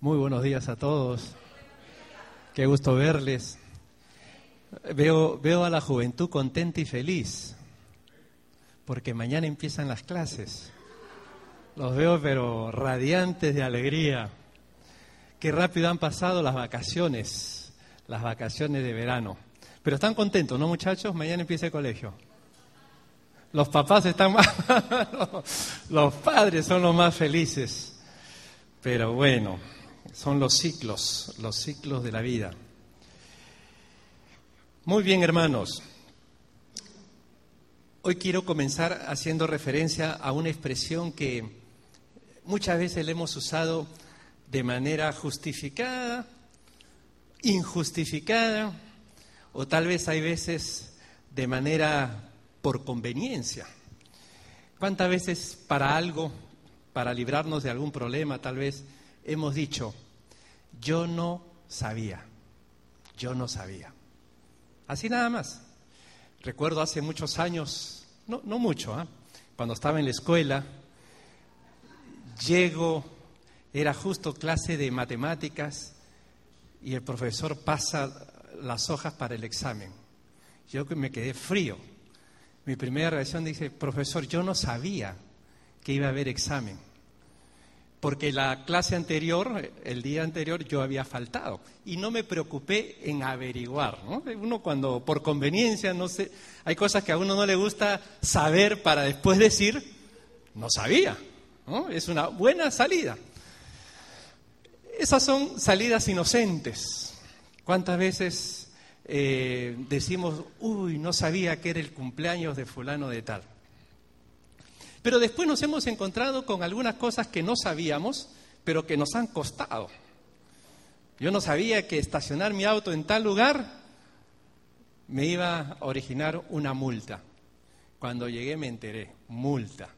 Muy buenos días a todos. Qué gusto verles. Veo, veo a la juventud contenta y feliz, porque mañana empiezan las clases. Los veo pero radiantes de alegría. Qué rápido han pasado las vacaciones, las vacaciones de verano. Pero están contentos, ¿no muchachos? Mañana empieza el colegio. Los papás están más... los padres son los más felices. Pero bueno, son los ciclos, los ciclos de la vida. Muy bien, hermanos. Hoy quiero comenzar haciendo referencia a una expresión que muchas veces le hemos usado de manera justificada, injustificada, o tal vez hay veces de manera por conveniencia. ¿Cuántas veces para algo, para librarnos de algún problema, tal vez hemos dicho, yo no sabía, yo no sabía. Así nada más. Recuerdo hace muchos años, no, mucho, ¿ah? cuando estaba en la escuela, llego, era justo clase de matemáticas y el profesor pasa las hojas para el examen. Yo me quedé frío. Mi primera reacción dice, profesor, yo no sabía que iba a haber examen porque la clase anterior, el día anterior, yo había faltado y no me preocupé en averiguar. Uno cuando por conveniencia, no sé, hay cosas que a uno no le gusta saber para después decir, no sabía. Es una buena salida. Esas son salidas inocentes. ¿Cuántas veces eh, decimos, uy, no sabía que era el cumpleaños de fulano de tal? Pero después nos hemos encontrado con algunas cosas que no sabíamos, pero que nos han costado. Yo no sabía que estacionar mi auto en tal lugar me iba a originar una multa. Cuando llegué me enteré, multa.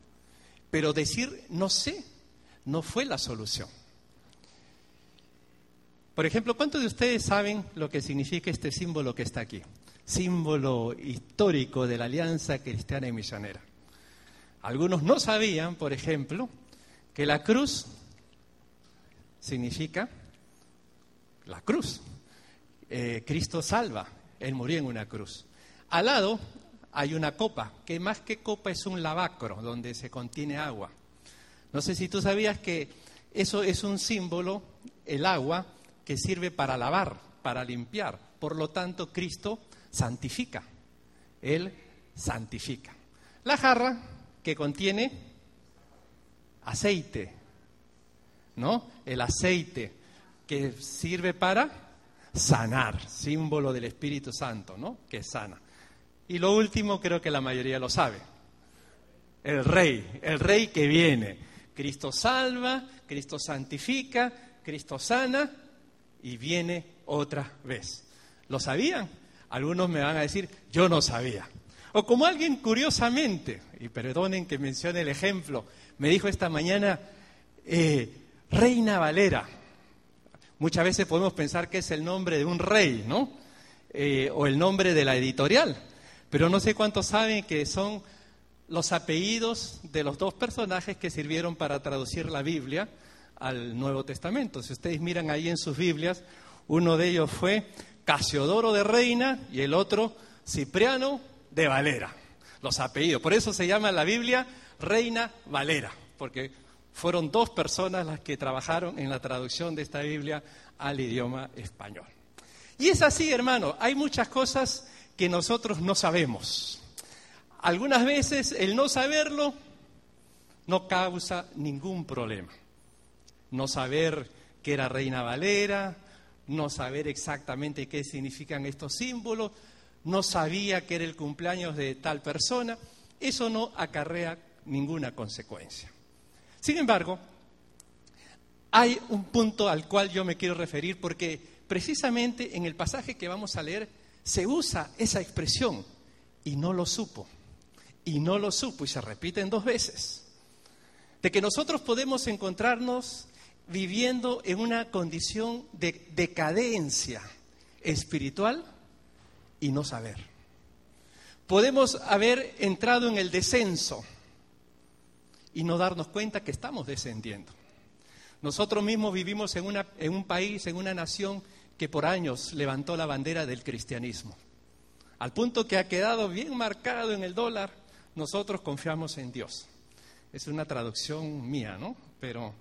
Pero decir no sé no fue la solución. Por ejemplo, ¿cuántos de ustedes saben lo que significa este símbolo que está aquí? Símbolo histórico de la Alianza Cristiana y Misionera. Algunos no sabían, por ejemplo, que la cruz significa la cruz. Eh, Cristo salva, Él murió en una cruz. Al lado hay una copa, que más que copa es un lavacro donde se contiene agua. No sé si tú sabías que eso es un símbolo, el agua, que sirve para lavar, para limpiar. Por lo tanto, Cristo santifica. Él santifica. La jarra que contiene aceite, ¿no? El aceite que sirve para sanar, símbolo del Espíritu Santo, ¿no? Que sana. Y lo último creo que la mayoría lo sabe. El rey, el rey que viene. Cristo salva, Cristo santifica, Cristo sana y viene otra vez. ¿Lo sabían? Algunos me van a decir, yo no sabía. O como alguien curiosamente, y perdonen que mencione el ejemplo, me dijo esta mañana, eh, Reina Valera. Muchas veces podemos pensar que es el nombre de un rey, ¿no? Eh, o el nombre de la editorial. Pero no sé cuántos saben que son los apellidos de los dos personajes que sirvieron para traducir la Biblia al Nuevo Testamento. Si ustedes miran ahí en sus Biblias, uno de ellos fue Casiodoro de Reina y el otro Cipriano de Valera, los apellidos. Por eso se llama la Biblia Reina Valera, porque fueron dos personas las que trabajaron en la traducción de esta Biblia al idioma español. Y es así, hermano, hay muchas cosas que nosotros no sabemos. Algunas veces el no saberlo no causa ningún problema. No saber que era Reina Valera, no saber exactamente qué significan estos símbolos, no sabía que era el cumpleaños de tal persona, eso no acarrea ninguna consecuencia. Sin embargo, hay un punto al cual yo me quiero referir porque precisamente en el pasaje que vamos a leer se usa esa expresión y no lo supo, y no lo supo, y se repiten dos veces, de que nosotros podemos encontrarnos viviendo en una condición de decadencia espiritual y no saber. Podemos haber entrado en el descenso y no darnos cuenta que estamos descendiendo. Nosotros mismos vivimos en, una, en un país, en una nación que por años levantó la bandera del cristianismo. Al punto que ha quedado bien marcado en el dólar, nosotros confiamos en Dios. Es una traducción mía, ¿no? Pero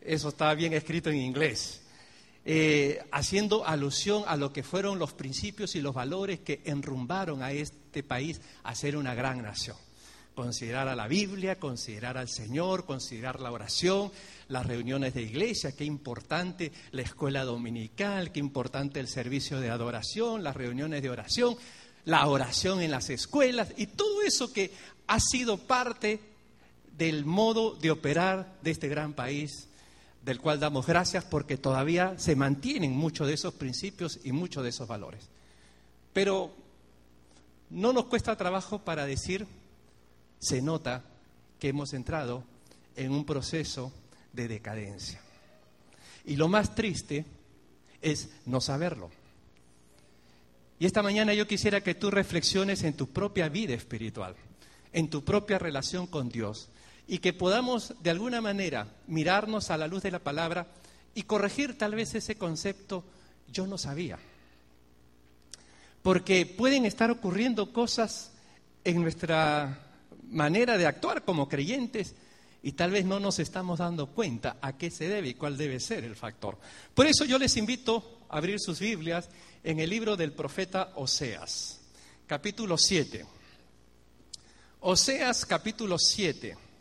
eso está bien escrito en inglés. Eh, haciendo alusión a lo que fueron los principios y los valores que enrumbaron a este país a ser una gran nación. Considerar a la Biblia, considerar al Señor, considerar la oración, las reuniones de iglesia, qué importante la escuela dominical, qué importante el servicio de adoración, las reuniones de oración, la oración en las escuelas y todo eso que ha sido parte del modo de operar de este gran país del cual damos gracias porque todavía se mantienen muchos de esos principios y muchos de esos valores. Pero no nos cuesta trabajo para decir, se nota que hemos entrado en un proceso de decadencia. Y lo más triste es no saberlo. Y esta mañana yo quisiera que tú reflexiones en tu propia vida espiritual, en tu propia relación con Dios, y que podamos de alguna manera mirarnos a la luz de la palabra y corregir tal vez ese concepto yo no sabía. Porque pueden estar ocurriendo cosas en nuestra manera de actuar como creyentes y tal vez no nos estamos dando cuenta a qué se debe y cuál debe ser el factor. Por eso yo les invito a abrir sus Biblias en el libro del profeta Oseas, capítulo 7. Oseas capítulo 7.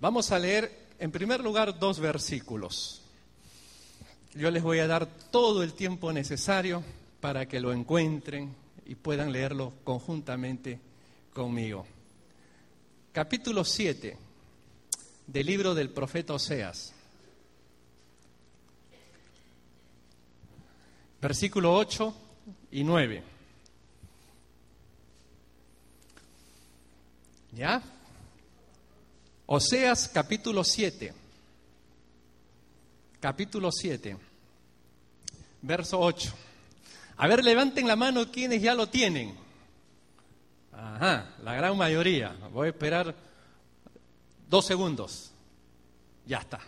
Vamos a leer en primer lugar dos versículos. Yo les voy a dar todo el tiempo necesario para que lo encuentren y puedan leerlo conjuntamente conmigo. Capítulo 7 del libro del profeta Oseas. Versículo 8 y 9. ¿Ya? Oseas capítulo 7, capítulo 7, verso 8. A ver, levanten la mano quienes ya lo tienen. Ajá, la gran mayoría. Voy a esperar dos segundos. Ya está.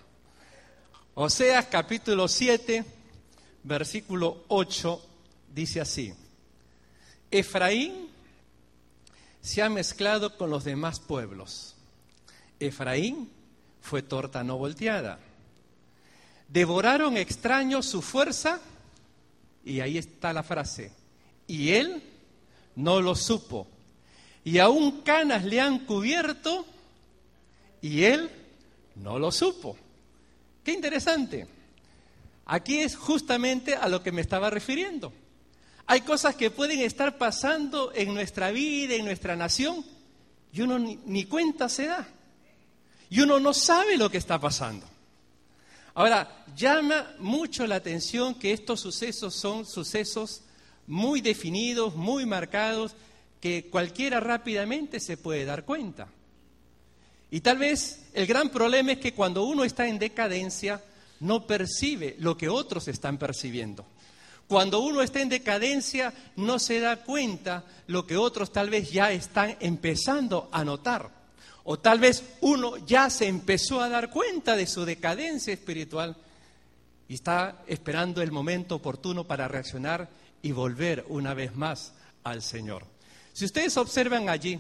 Oseas capítulo 7, versículo 8, dice así. Efraín se ha mezclado con los demás pueblos Efraín fue torta no volteada. Devoraron extraños su fuerza y ahí está la frase. Y él no lo supo. Y aún canas le han cubierto y él no lo supo. Qué interesante. Aquí es justamente a lo que me estaba refiriendo. Hay cosas que pueden estar pasando en nuestra vida, en nuestra nación, y uno ni, ni cuenta se da y uno no sabe lo que está pasando. Ahora, llama mucho la atención que estos sucesos son sucesos muy definidos, muy marcados, que cualquiera rápidamente se puede dar cuenta. Y tal vez el gran problema es que cuando uno está en decadencia, no percibe lo que otros están percibiendo. Cuando uno está en decadencia, no se da cuenta lo que otros tal vez ya están empezando a notar. O tal vez uno ya se empezó a dar cuenta de su decadencia espiritual y está esperando el momento oportuno para reaccionar y volver una vez más al Señor. Si ustedes observan allí,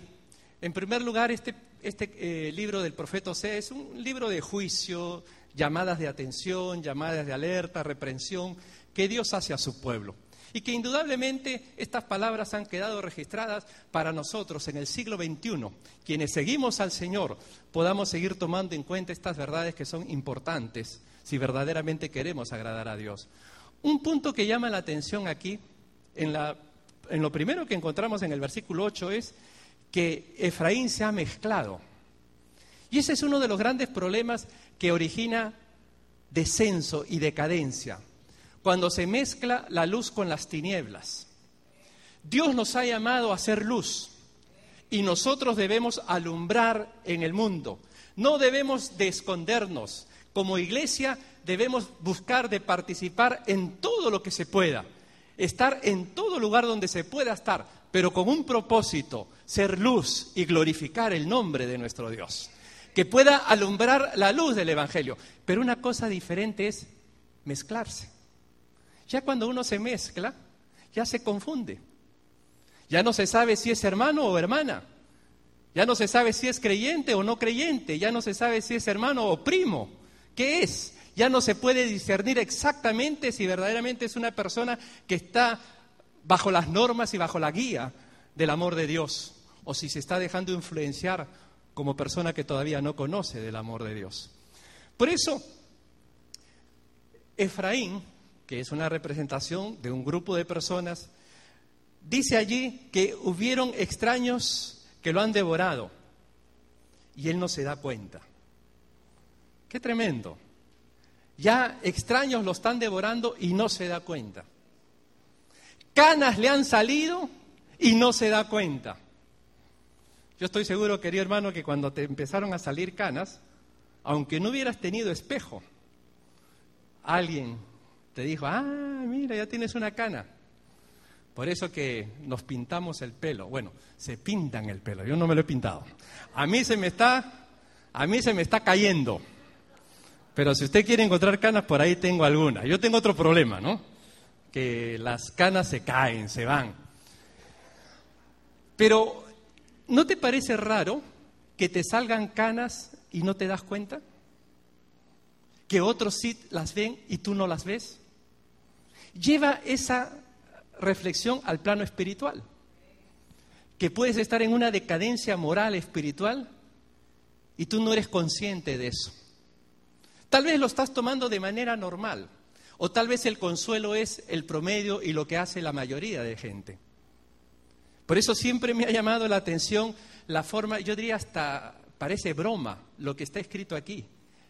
en primer lugar, este, este eh, libro del profeta Osea es un libro de juicio, llamadas de atención, llamadas de alerta, reprensión, que Dios hace a su pueblo. Y que indudablemente estas palabras han quedado registradas para nosotros en el siglo XXI. Quienes seguimos al Señor podamos seguir tomando en cuenta estas verdades que son importantes si verdaderamente queremos agradar a Dios. Un punto que llama la atención aquí, en, la, lo primero que encontramos en el versículo 8, es que Efraín se ha mezclado. Y ese es uno de los grandes problemas que origina descenso y decadencia cuando se mezcla la luz con las tinieblas. Dios nos ha llamado a ser luz y nosotros debemos alumbrar en el mundo. No debemos de escondernos. Como iglesia debemos buscar de participar en todo lo que se pueda, estar en todo lugar donde se pueda estar, pero con un propósito, ser luz y glorificar el nombre de nuestro Dios. que pueda alumbrar la luz del Evangelio. Pero una cosa diferente es mezclarse. Ya cuando uno se mezcla, ya se confunde. Ya no se sabe si es hermano o hermana. Ya no se sabe si es creyente o no creyente. Ya no se sabe si es hermano o primo. ¿Qué es? Ya no se puede discernir exactamente si verdaderamente es una persona que está bajo las normas y bajo la guía del amor de Dios o si se está dejando influenciar como persona que todavía no conoce del amor de Dios. Por eso, Efraín, que es una representación de un grupo de personas, dice allí que hubieron extraños que lo han devorado y él no se da cuenta. Qué tremendo. Ya extraños lo están devorando y no se da cuenta. Canas le han salido y no se da cuenta. Yo estoy seguro, querido hermano, que cuando te empezaron a salir canas, aunque no hubieras tenido espejo, alguien te dijo, ah, mira, ya tienes una cana. Por eso que nos pintamos el pelo. Bueno, se pintan el pelo, yo no me lo he pintado. A mí se me está, a mí se me está cayendo. Pero si usted quiere encontrar canas, por ahí tengo algunas. Yo tengo otro problema, ¿no? Que las canas se caen, se van. Pero ¿No te parece raro que te salgan canas y no te das cuenta? Que otros sí las ven y tú no las ves. Lleva esa reflexión al plano espiritual. Que puedes estar en una decadencia moral espiritual y tú no eres consciente de eso. Tal vez lo estás tomando de manera normal o tal vez el consuelo es el promedio y lo que hace la mayoría de gente. Por eso siempre me ha llamado la atención la forma, yo diría hasta parece broma lo que está escrito aquí,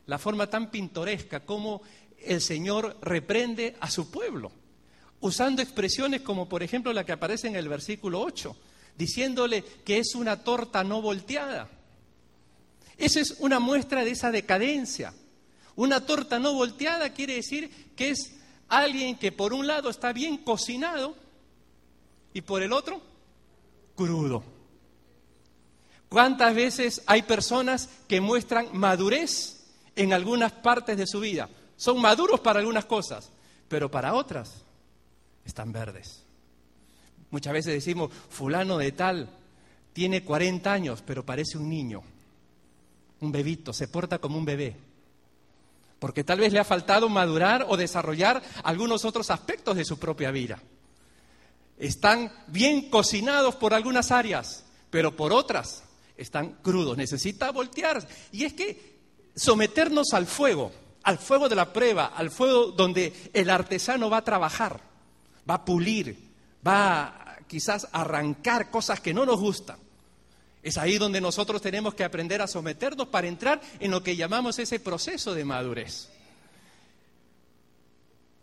la forma tan pintoresca como el Señor reprende a su pueblo, usando expresiones como por ejemplo la que aparece en el versículo 8, diciéndole que es una torta no volteada. Esa es una muestra de esa decadencia. Una torta no volteada quiere decir que es alguien que por un lado está bien cocinado y por el otro crudo. ¿Cuántas veces hay personas que muestran madurez en algunas partes de su vida? Son maduros para algunas cosas, pero para otras están verdes. Muchas veces decimos, fulano de tal tiene 40 años, pero parece un niño, un bebito, se porta como un bebé. Porque tal vez le ha faltado madurar o desarrollar algunos otros aspectos de su propia vida están bien cocinados por algunas áreas, pero por otras están crudos. Necesita voltear. Y es que someternos al fuego, al fuego de la prueba, al fuego donde el artesano va a trabajar, va a pulir, va quizás a arrancar cosas que no nos gustan. Es ahí donde nosotros tenemos que aprender a someternos para entrar en lo que llamamos ese proceso de madurez.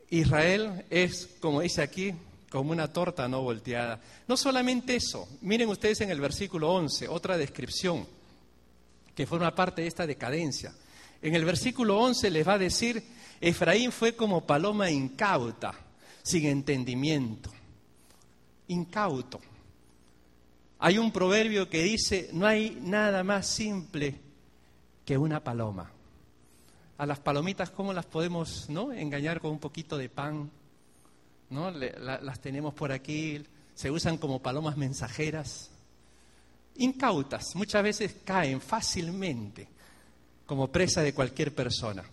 Israel es, como dice aquí, como una torta no volteada. No solamente eso, miren ustedes en el versículo 11, otra descripción que forma parte de esta decadencia. En el versículo 11 les va a decir, Efraín fue como paloma incauta, sin entendimiento. Incauto. Hay un proverbio que dice, no hay nada más simple que una paloma. A las palomitas, ¿cómo las podemos ¿no? engañar con un poquito de pan? ¿no? las tenemos por aquí, se usan como palomas mensajeras. Incautas, muchas veces caen fácilmente como presa de cualquier persona.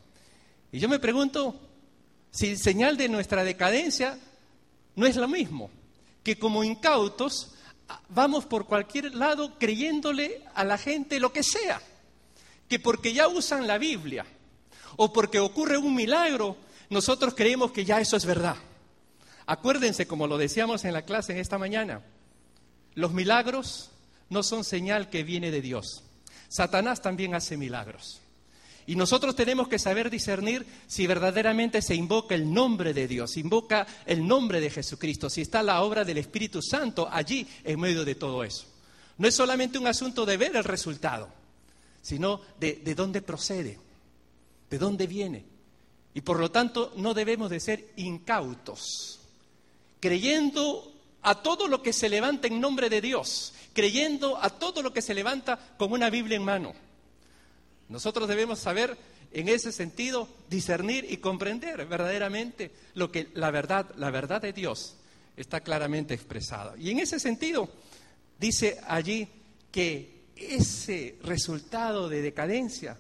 Y yo me pregunto si señal de nuestra decadencia no es lo mismo, que como incautos vamos por cualquier lado creyéndole a la gente lo que sea, que porque ya usan la Biblia o porque ocurre un milagro, nosotros creemos que ya eso es verdad. Acuérdense, como lo decíamos en la clase en esta mañana, los milagros no son señal que viene de Dios. Satanás también hace milagros. Y nosotros tenemos que saber discernir si verdaderamente se invoca el nombre de Dios, invoca el nombre de Jesucristo, si está la obra del Espíritu Santo allí en medio de todo eso. No es solamente un asunto de ver el resultado, sino de, de dónde procede, de dónde viene. Y por lo tanto no debemos de ser incautos creyendo a todo lo que se levanta en nombre de Dios, creyendo a todo lo que se levanta con una Biblia en mano. Nosotros debemos saber en ese sentido discernir y comprender verdaderamente lo que la verdad, la verdad de Dios está claramente expresada. Y en ese sentido dice allí que ese resultado de decadencia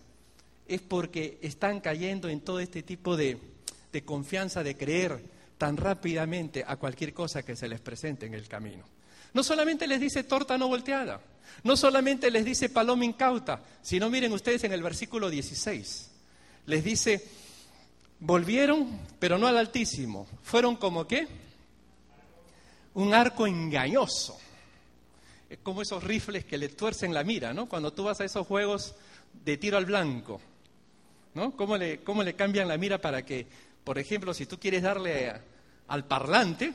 es porque están cayendo en todo este tipo de, de confianza, de creer tan rápidamente a cualquier cosa que se les presente en el camino. No solamente les dice torta no volteada, no solamente les dice paloma incauta, sino miren ustedes en el versículo 16, les dice, volvieron, pero no al Altísimo, fueron como qué? Un arco engañoso. Es como esos rifles que le tuercen la mira, ¿no? Cuando tú vas a esos juegos de tiro al blanco, ¿no? ¿Cómo le, cómo le cambian la mira para que, por ejemplo, si tú quieres darle al parlante,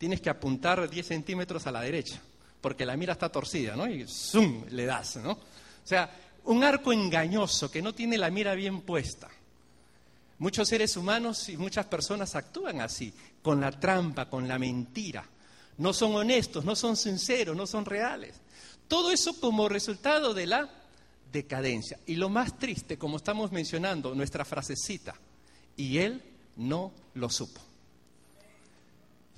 tienes que apuntar 10 centímetros a la derecha, porque la mira está torcida, ¿no? Y ¡zum! le das, ¿no? O sea, un arco engañoso que no tiene la mira bien puesta. Muchos seres humanos y muchas personas actúan así, con la trampa, con la mentira. No son honestos, no son sinceros, no son reales. Todo eso como resultado de la decadencia. Y lo más triste, como estamos mencionando, nuestra frasecita, y él no lo supo.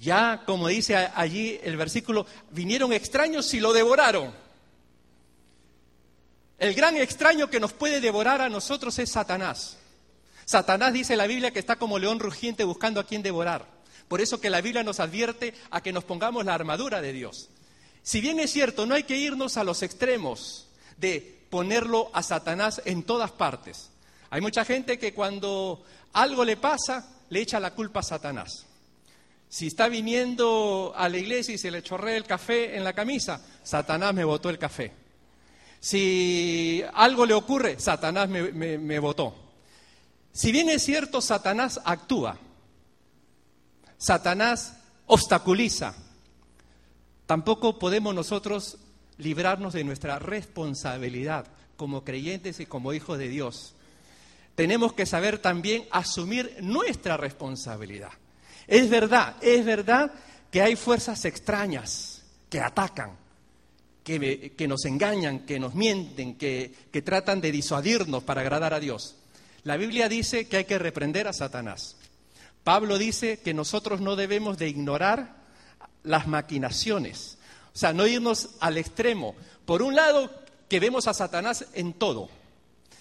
Ya, como dice allí el versículo, vinieron extraños y lo devoraron. El gran extraño que nos puede devorar a nosotros es Satanás. Satanás dice la Biblia que está como león rugiente buscando a quien devorar. Por eso que la Biblia nos advierte a que nos pongamos la armadura de Dios. Si bien es cierto, no hay que irnos a los extremos de ponerlo a Satanás en todas partes. Hay mucha gente que cuando algo le pasa, le echa la culpa a Satanás. Si está viniendo a la iglesia y se le chorrea el café en la camisa, Satanás me botó el café. Si algo le ocurre, Satanás me, me, votó. Si bien es cierto, Satanás actúa, Satanás obstaculiza, tampoco podemos nosotros librarnos de nuestra responsabilidad como creyentes y como hijos de Dios. Tenemos que saber también asumir nuestra responsabilidad. Es verdad, es verdad que hay fuerzas extrañas que atacan, que, nos engañan, que nos mienten, que, que tratan de disuadirnos para agradar a Dios. La Biblia dice que hay que reprender a Satanás. Pablo dice que nosotros no debemos de ignorar las maquinaciones, o sea, no irnos al extremo. Por un lado, que vemos a Satanás en todo,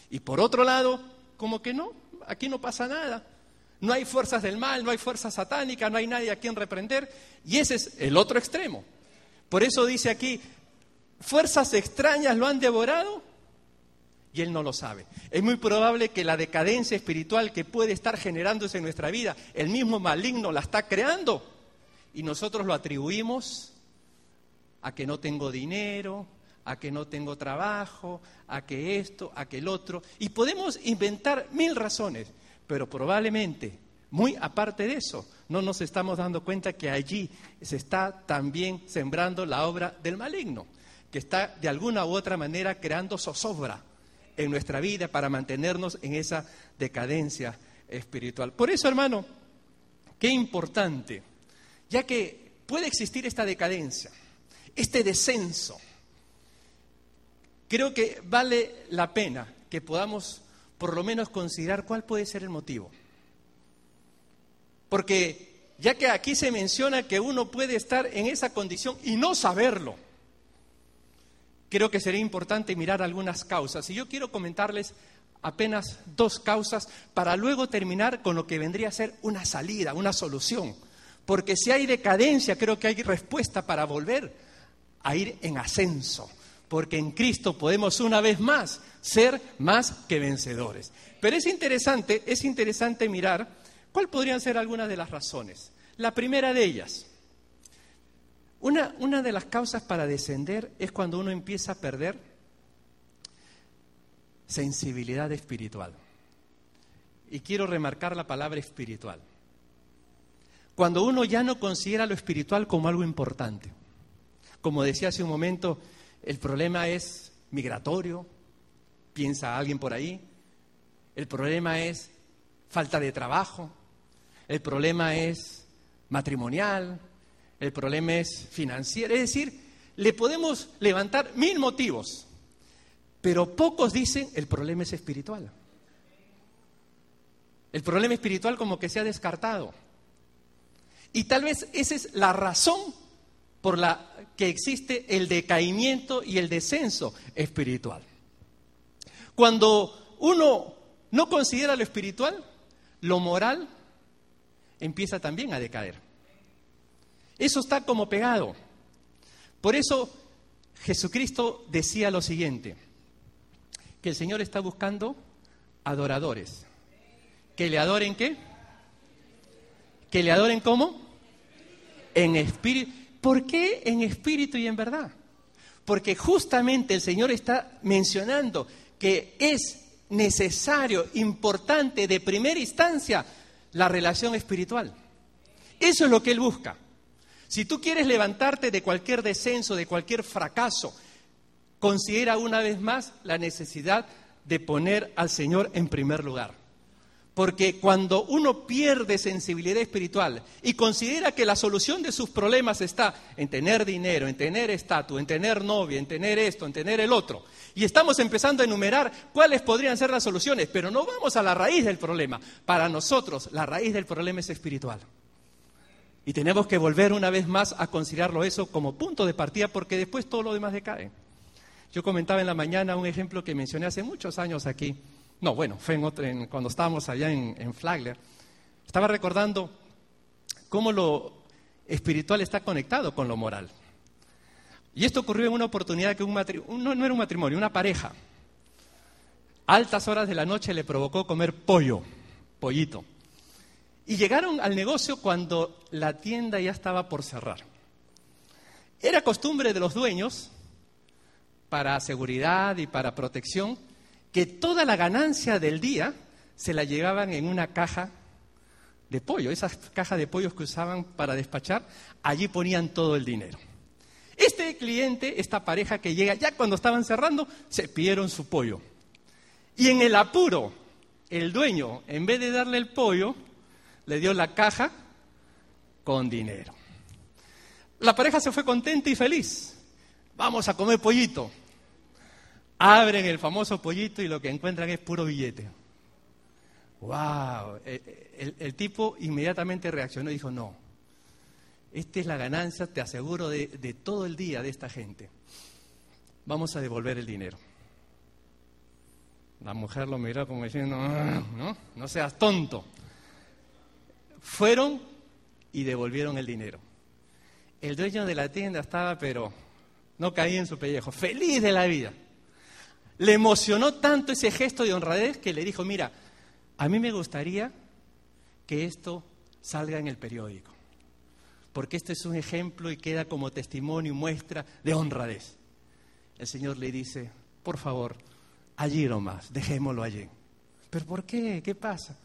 y por otro lado, como que no, aquí no pasa nada. No hay fuerzas del mal, no hay fuerza satánica, no hay nadie a quien reprender. Y ese es el otro extremo. Por eso dice aquí, fuerzas extrañas lo han devorado y él no lo sabe. Es muy probable que la decadencia espiritual que puede estar generándose en nuestra vida, el mismo maligno la está creando y nosotros lo atribuimos a que no tengo dinero, a que no tengo trabajo, a que esto, a que el otro. Y podemos inventar mil razones pero probablemente, muy aparte de eso, no nos estamos dando cuenta que allí se está también sembrando la obra del maligno, que está de alguna u otra manera creando zozobra en nuestra vida para mantenernos en esa decadencia espiritual. Por eso, hermano, qué importante, ya que puede existir esta decadencia, este descenso, creo que vale la pena que podamos por lo menos considerar cuál puede ser el motivo. Porque ya que aquí se menciona que uno puede estar en esa condición y no saberlo, creo que sería importante mirar algunas causas. Y yo quiero comentarles apenas dos causas para luego terminar con lo que vendría a ser una salida, una solución. Porque si hay decadencia, creo que hay respuesta para volver a ir en ascenso porque en Cristo podemos una vez más ser más que vencedores. Pero es interesante, es interesante mirar cuáles podrían ser algunas de las razones. La primera de ellas, una, una de las causas para descender es cuando uno empieza a perder sensibilidad espiritual. Y quiero remarcar la palabra espiritual. Cuando uno ya no considera lo espiritual como algo importante. Como decía hace un momento, el problema es migratorio, piensa alguien por ahí. El problema es falta de trabajo. El problema es matrimonial. El problema es financiero. Es decir, le podemos levantar mil motivos. Pero pocos dicen el problema es espiritual. El problema espiritual como que se ha descartado. Y tal vez esa es la razón por la que existe el decaimiento y el descenso espiritual. Cuando uno no considera lo espiritual, lo moral empieza también a decaer. Eso está como pegado. Por eso Jesucristo decía lo siguiente, que el Señor está buscando adoradores. ¿Que le adoren qué? ¿Que le adoren cómo? En espíritu. ¿Por qué en espíritu y en verdad? Porque justamente el Señor está mencionando que es necesario, importante, de primera instancia, la relación espiritual. Eso es lo que Él busca. Si tú quieres levantarte de cualquier descenso, de cualquier fracaso, considera una vez más la necesidad de poner al Señor en primer lugar. Porque cuando uno pierde sensibilidad espiritual y considera que la solución de sus problemas está en tener dinero, en tener estatus, en tener novia, en tener esto, en tener el otro, y estamos empezando a enumerar cuáles podrían ser las soluciones, pero no vamos a la raíz del problema. Para nosotros, la raíz del problema es espiritual. Y tenemos que volver una vez más a considerarlo eso como punto de partida porque después todo lo demás decae. Yo comentaba en la mañana un ejemplo que mencioné hace muchos años aquí no, bueno, fue en cuando estábamos allá en, Flagler. Estaba recordando cómo lo espiritual está conectado con lo moral. Y esto ocurrió en una oportunidad que no, era un matrimonio, una pareja, altas horas de la noche le provocó comer pollo, pollito. Y llegaron al negocio cuando la tienda ya estaba por cerrar. Era costumbre de los dueños, para seguridad y para protección, que toda la ganancia del día se la llevaban en una caja de pollo, esas cajas de pollos que usaban para despachar, allí ponían todo el dinero. Este cliente, esta pareja que llega, ya cuando estaban cerrando, se pidieron su pollo. Y en el apuro, el dueño, en vez de darle el pollo, le dio la caja con dinero. La pareja se fue contenta y feliz. Vamos a comer pollito. Abren el famoso pollito y lo que encuentran es puro billete. ¡Wow! El, tipo inmediatamente reaccionó y dijo, no, esta es la ganancia, te aseguro, de, de todo el día de esta gente. Vamos a devolver el dinero. La mujer lo miró como diciendo, ah, no, no seas tonto. Fueron y devolvieron el dinero. El dueño de la tienda estaba, pero no caía en su pellejo, feliz de la vida. Le emocionó tanto ese gesto de honradez que le dijo, mira, a mí me gustaría que esto salga en el periódico, porque este es un ejemplo y queda como testimonio y muestra de honradez. El Señor le dice, por favor, allí nomás, dejémoslo allí. ¿Pero por qué? ¿Qué pasa?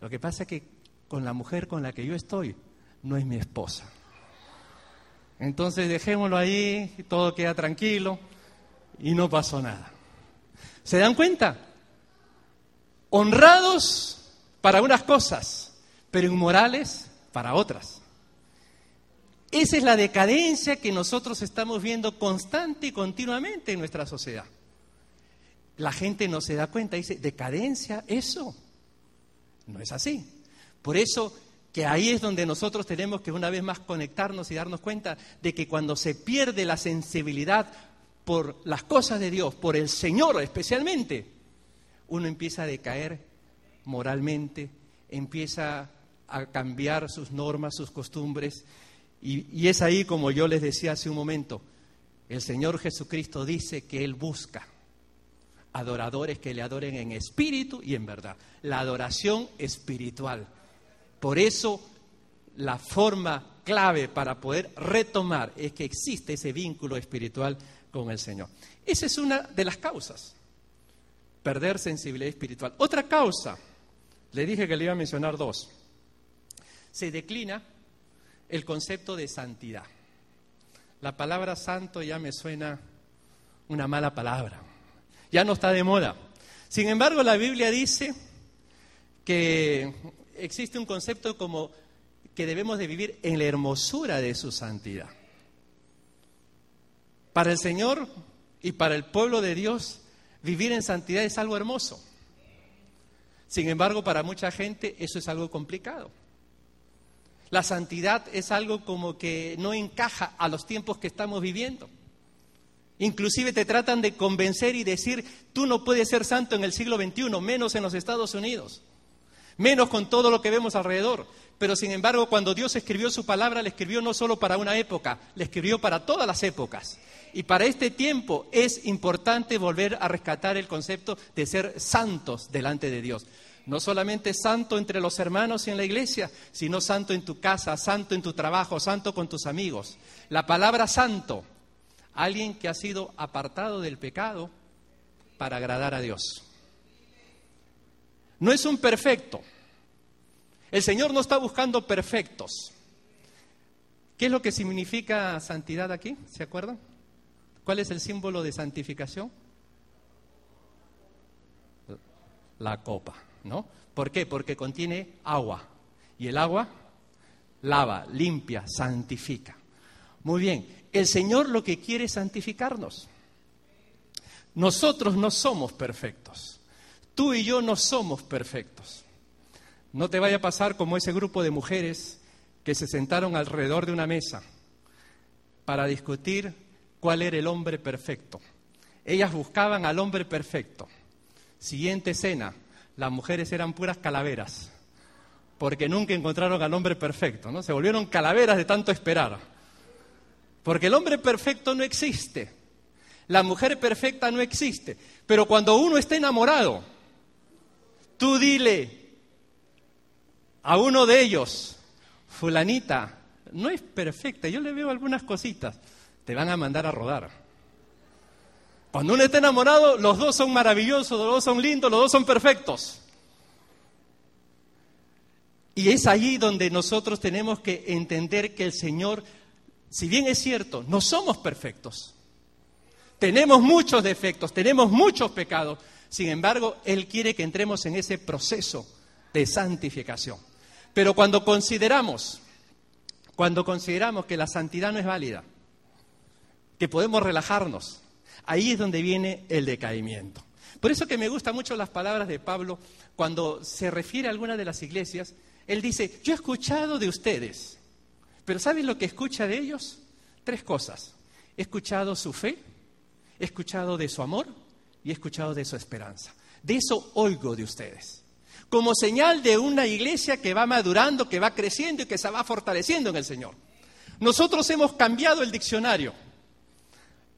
Lo que pasa es que con la mujer con la que yo estoy no es mi esposa. Entonces dejémoslo ahí, todo queda tranquilo y no pasó nada. ¿Se dan cuenta? Honrados para unas cosas, pero inmorales para otras. Esa es la decadencia que nosotros estamos viendo constante y continuamente en nuestra sociedad. La gente no se da cuenta, dice, decadencia, eso. No es así. Por eso que ahí es donde nosotros tenemos que una vez más conectarnos y darnos cuenta de que cuando se pierde la sensibilidad por las cosas de Dios, por el Señor especialmente, uno empieza a decaer moralmente, empieza a cambiar sus normas, sus costumbres, y, es ahí, como yo les decía hace un momento, el Señor Jesucristo dice que Él busca adoradores que le adoren en espíritu y en verdad, la adoración espiritual. Por eso la forma clave para poder retomar es que existe ese vínculo espiritual con el Señor. Esa es una de las causas, perder sensibilidad espiritual. Otra causa, le dije que le iba a mencionar dos, se declina el concepto de santidad. La palabra santo ya me suena una mala palabra, ya no está de moda. Sin embargo, la Biblia dice que existe un concepto como que debemos de vivir en la hermosura de su santidad. Para el Señor y para el pueblo de Dios, Vivir en santidad es algo hermoso. Sin embargo, para mucha gente eso es algo complicado. La santidad es algo como que no encaja a los tiempos que estamos viviendo. Inclusive te tratan de convencer y decir, tú no puedes ser santo en el siglo XXI, menos en los Estados Unidos, menos con todo lo que vemos alrededor. Pero sin embargo, cuando Dios escribió su palabra, le escribió no solo para una época, le escribió para todas las épocas. Y para este tiempo es importante volver a rescatar el concepto de ser santos delante de Dios. No solamente santo entre los hermanos y en la iglesia, sino santo en tu casa, santo en tu trabajo, santo con tus amigos. La palabra santo, alguien que ha sido apartado del pecado para agradar a Dios. No es un perfecto. El Señor no está buscando perfectos. ¿Qué es lo que significa santidad aquí? ¿Se acuerdan? ¿Cuál es el símbolo de santificación? La copa. ¿no? ¿Por qué? Porque contiene agua. Y el agua lava, limpia, santifica. Muy bien, el Señor lo que quiere es santificarnos. Nosotros no somos perfectos. Tú y yo no somos perfectos. No te vaya a pasar como ese grupo de mujeres que se sentaron alrededor de una mesa para discutir cuál era el hombre perfecto. Ellas buscaban al hombre perfecto. Siguiente escena, las mujeres eran puras calaveras, porque nunca encontraron al hombre perfecto, ¿no? Se volvieron calaveras de tanto esperar. Porque el hombre perfecto no existe. La mujer perfecta no existe. Pero cuando uno está enamorado, tú dile a uno de ellos, fulanita, no es perfecta, yo le veo algunas cositas, te van a mandar a rodar. Cuando uno está enamorado, los dos son maravillosos, los dos son lindos, los dos son perfectos. Y es allí donde nosotros tenemos que entender que el Señor, si bien es cierto, no somos perfectos, tenemos muchos defectos, tenemos muchos pecados, sin embargo, Él quiere que entremos en ese proceso de santificación. Pero cuando consideramos, cuando consideramos que la santidad no es válida, que podemos relajarnos, Ahí es donde viene el decaimiento. Por eso que me gustan mucho las palabras de Pablo cuando se refiere a alguna de las iglesias. Él dice, yo he escuchado de ustedes, pero ¿saben lo que escucha de ellos? Tres cosas. He escuchado su fe, he escuchado de su amor y he escuchado de su esperanza. De eso oigo de ustedes. Como señal de una iglesia que va madurando, que va creciendo y que se va fortaleciendo en el Señor. Nosotros hemos cambiado el diccionario.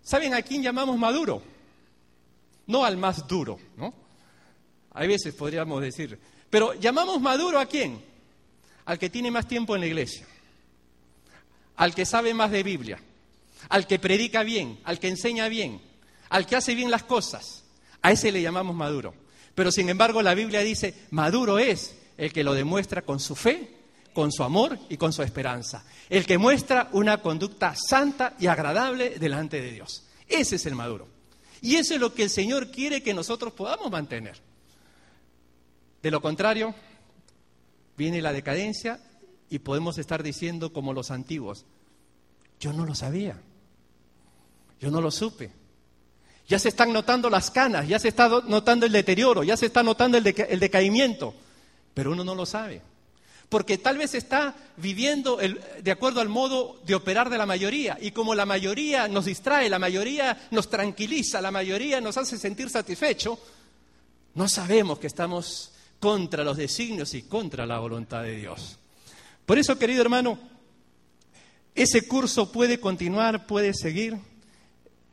¿Saben a quién llamamos maduro? No al más duro, ¿no? Hay veces podríamos decir, pero llamamos maduro a quién? Al que tiene más tiempo en la iglesia, al que sabe más de Biblia, al que predica bien, al que enseña bien, al que hace bien las cosas. A ese le llamamos maduro. Pero sin embargo la Biblia dice, maduro es el que lo demuestra con su fe con su amor y con su esperanza. El que muestra una conducta santa y agradable delante de Dios. Ese es el maduro. Y eso es lo que el Señor quiere que nosotros podamos mantener. De lo contrario, viene la decadencia y podemos estar diciendo como los antiguos, yo no lo sabía, yo no lo supe. Ya se están notando las canas, ya se está notando el deterioro, ya se está notando el, decaimiento, pero uno no lo sabe porque tal vez está viviendo de acuerdo al modo de operar de la mayoría. Y como la mayoría nos distrae, la mayoría nos tranquiliza, la mayoría nos hace sentir satisfecho, no sabemos que estamos contra los designios y contra la voluntad de Dios. Por eso, querido hermano, ese curso puede continuar, puede seguir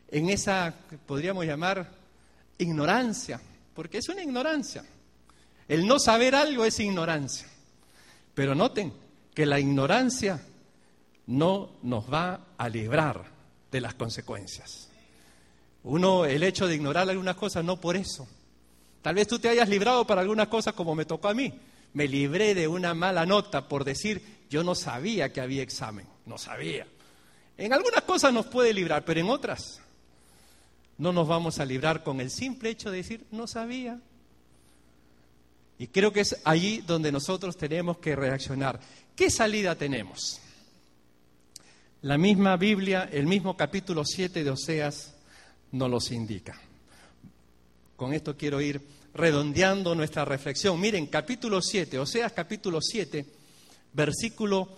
en esa, podríamos llamar, ignorancia, porque es una ignorancia. El no saber algo es ignorancia. Pero noten que la ignorancia no nos va a librar de las consecuencias. Uno, el hecho de ignorar algunas cosas, no por eso. Tal vez tú te hayas librado para algunas cosas como me tocó a mí. Me libré de una mala nota por decir, yo no sabía que había examen, no sabía. En algunas cosas nos puede librar, pero en otras no nos vamos a librar con el simple hecho de decir, no sabía, y creo que es allí donde nosotros tenemos que reaccionar. ¿Qué salida tenemos? La misma Biblia, el mismo capítulo 7 de Oseas, nos los indica. con esto quiero ir redondeando nuestra reflexión. Miren, capítulo 7, o sea, capítulo 7, versículo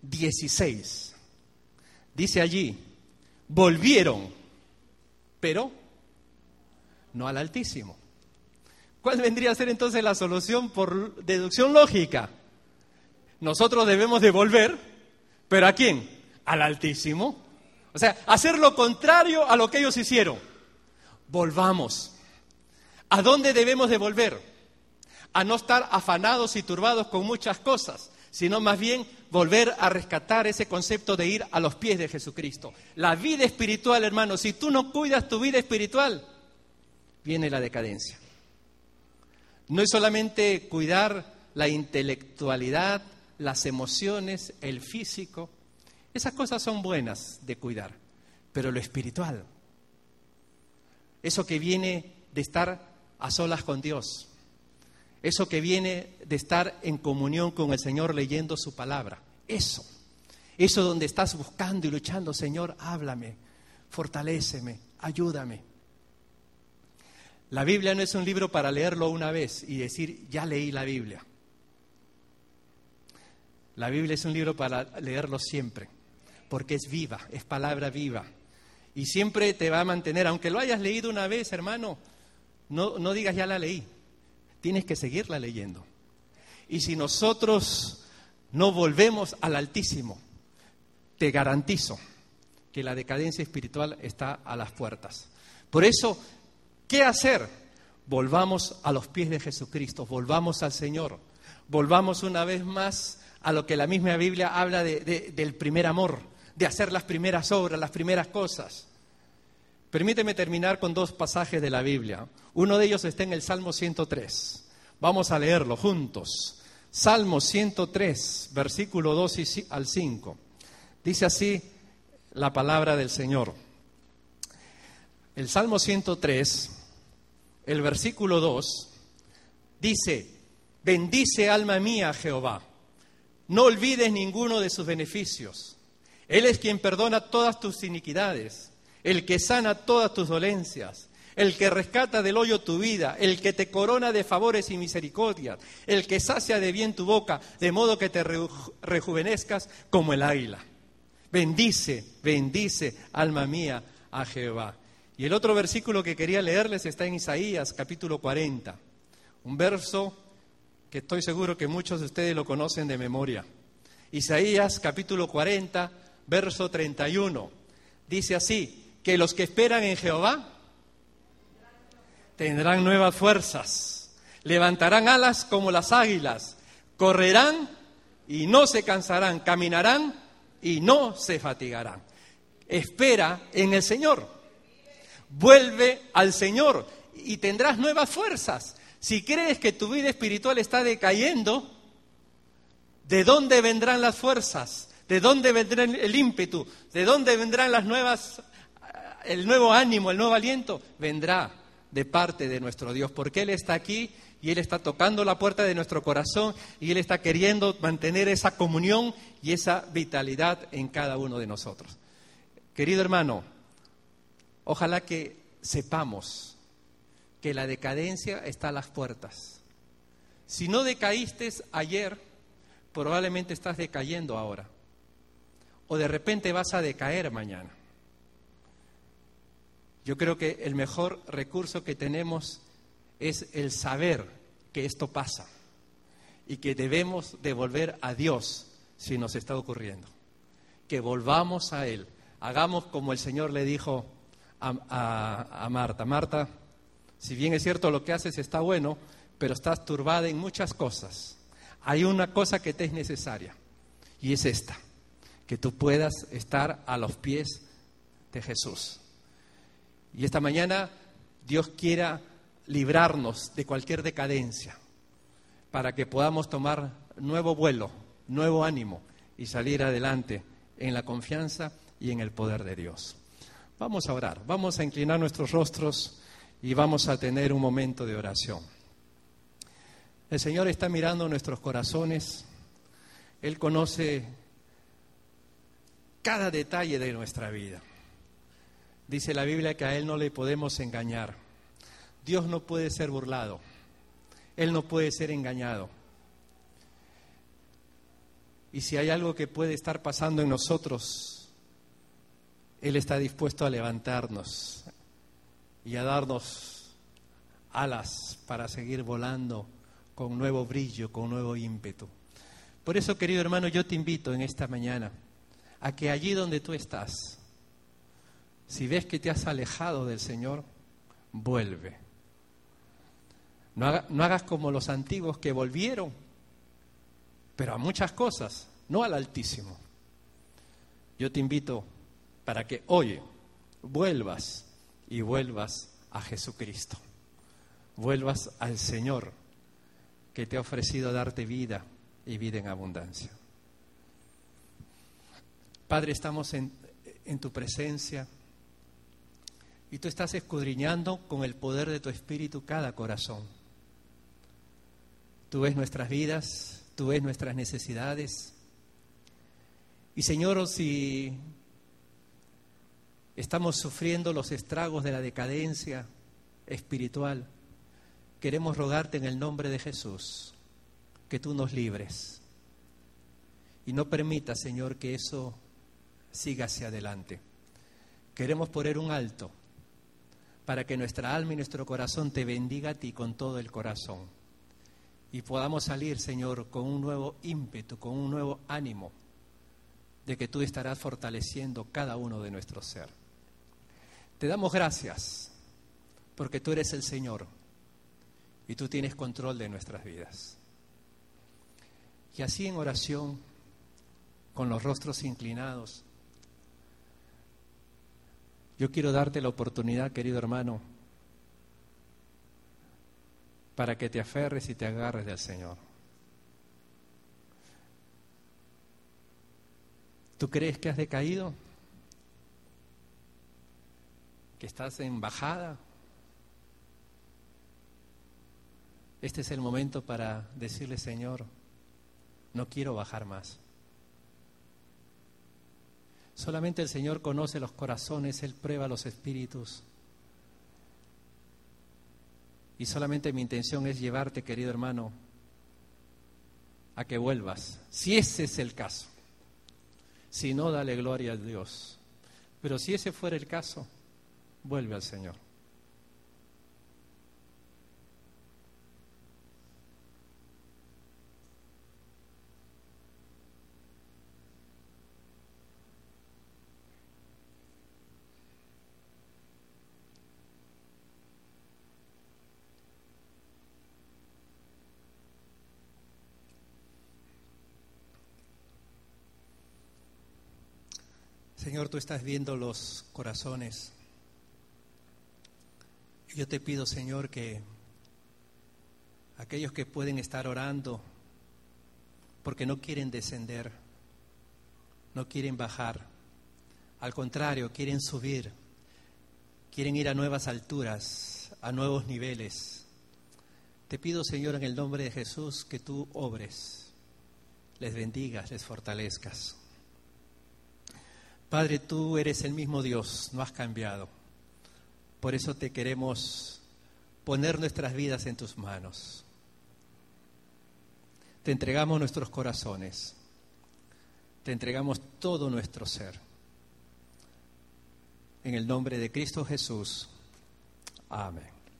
16. Dice allí, volvieron, pero no al Altísimo. ¿Cuál vendría a ser entonces la solución por deducción lógica? Nosotros debemos devolver, pero ¿a quién? Al Altísimo. O sea, hacer lo contrario a lo que ellos hicieron. Volvamos. ¿A dónde debemos devolver? A no estar afanados y turbados con muchas cosas, sino más bien volver a rescatar ese concepto de ir a los pies de Jesucristo. La vida espiritual, hermano, si tú no cuidas tu vida espiritual, viene la decadencia. No es solamente cuidar la intelectualidad, las emociones, el físico. Esas cosas son buenas de cuidar, pero lo espiritual, eso que viene de estar a solas con Dios, eso que viene de estar en comunión con el Señor leyendo su palabra, eso, eso donde estás buscando y luchando, Señor, háblame, fortaléceme, ayúdame. La Biblia no es un libro para leerlo una vez y decir, ya leí la Biblia. La Biblia es un libro para leerlo siempre, porque es viva, es palabra viva. Y siempre te va a mantener, aunque lo hayas leído una vez, hermano, no, no digas ya la leí, tienes que seguirla leyendo. Y si nosotros no volvemos al Altísimo, te garantizo que la decadencia espiritual está a las puertas. Por eso, ¿qué hacer? Volvamos a los pies de Jesucristo, volvamos al Señor, volvamos una vez más a lo que la misma Biblia habla del primer amor, de hacer las primeras obras, las primeras cosas. Permíteme terminar con dos pasajes de la Biblia. Uno de ellos está en el Salmo 103. Vamos a leerlo juntos. Salmo 103, versículo 2 al 5. Dice así la palabra del Señor. El Salmo 103, el versículo 2, dice, bendice alma mía Jehová no olvides ninguno de sus beneficios. Él es quien perdona todas tus iniquidades, el que sana todas tus dolencias, el que rescata del hoyo tu vida, el que te corona de favores y misericordias, el que sacia de bien tu boca, de modo que te rejuvenezcas como el águila. Bendice, bendice, alma mía, a Jehová. Y el otro versículo que quería leerles está en Isaías capítulo 40, un verso que estoy seguro que muchos de ustedes lo conocen de memoria. Isaías capítulo 40, verso 31. Dice así, que los que esperan en Jehová tendrán nuevas fuerzas, levantarán alas como las águilas, correrán y no se cansarán, caminarán y no se fatigarán. Espera en el Señor, vuelve al Señor y tendrás nuevas fuerzas. Si crees que tu vida espiritual está decayendo, ¿de dónde vendrán las fuerzas? ¿De dónde vendrá el ímpetu? ¿De dónde vendrán las nuevas, el nuevo ánimo, el nuevo aliento? Vendrá de parte de nuestro Dios, porque Él está aquí y Él está tocando la puerta de nuestro corazón y Él está queriendo mantener esa comunión y esa vitalidad en cada uno de nosotros. Querido hermano, ojalá que sepamos que la decadencia está a las puertas. Si no decaíste ayer, probablemente estás decayendo ahora. O de repente vas a decaer mañana. Yo creo que el mejor recurso que tenemos es el saber que esto pasa y que debemos devolver a Dios si nos está ocurriendo. Que volvamos a Él. Hagamos como el Señor le dijo a, a Marta. Marta, si bien es cierto lo que haces está bueno, pero estás turbada en muchas cosas. Hay una cosa que te es necesaria y es esta, que tú puedas estar a los pies de Jesús. Y esta mañana Dios quiera librarnos de cualquier decadencia para que podamos tomar nuevo vuelo, nuevo ánimo y salir adelante en la confianza y en el poder de Dios. Vamos a orar, vamos a inclinar nuestros rostros y vamos a tener un momento de oración. El Señor está mirando nuestros corazones, Él conoce cada detalle de nuestra vida. Dice la Biblia que a Él no le podemos engañar. Dios no puede ser burlado. Él no puede ser engañado. Y si hay algo que puede estar pasando en nosotros, Él está dispuesto a levantarnos y a darnos alas para seguir volando con nuevo brillo, con nuevo ímpetu. Por eso, querido hermano, yo te invito en esta mañana a que allí donde tú estás, si ves que te has alejado del Señor, vuelve. No, hagas como los antiguos que volvieron, pero a muchas cosas, no al Altísimo. Yo te invito para que hoy vuelvas y vuelvas a Jesucristo. Vuelvas al Señor que te ha ofrecido darte vida y vida en abundancia. Padre, estamos en, en tu presencia y tú estás escudriñando con el poder de tu Espíritu cada corazón. Tú ves nuestras vidas, tú ves nuestras necesidades. Y Señor, si estamos sufriendo los estragos de la decadencia espiritual, queremos rogarte en el nombre de Jesús que tú nos libres. Y no permita, Señor, que eso siga hacia adelante. Queremos poner un alto para que nuestra alma y nuestro corazón te bendiga a ti con todo el corazón. Y podamos salir, Señor, con un nuevo ímpetu, con un nuevo ánimo de que tú estarás fortaleciendo cada uno de nuestro ser. Te damos gracias porque tú eres el Señor y tú tienes control de nuestras vidas. Y así en oración, con los rostros inclinados, yo quiero darte la oportunidad, querido hermano, para que te aferres y te agarres del Señor. ¿Tú crees que has decaído? ¿Que estás en bajada? Este es el momento para decirle, Señor, no quiero bajar más. Solamente el Señor conoce los corazones, Él prueba los espíritus. Y solamente mi intención es llevarte, querido hermano, a que vuelvas, si ese es el caso. Si no, dale gloria a Dios. Pero si ese fuera el caso, vuelve al Señor. Señor, tú estás viendo los corazones. Yo te pido, Señor, que aquellos que pueden estar orando porque no quieren descender, no quieren bajar, al contrario, quieren subir, quieren ir a nuevas alturas, a nuevos niveles. Te pido, Señor, en el nombre de Jesús, que tú obres, les bendigas, les fortalezcas. Padre, tú eres el mismo Dios, no has cambiado. Por eso te queremos poner nuestras vidas en tus manos. Te entregamos nuestros corazones. Te entregamos todo nuestro ser. En el nombre de Cristo Jesús. Amén.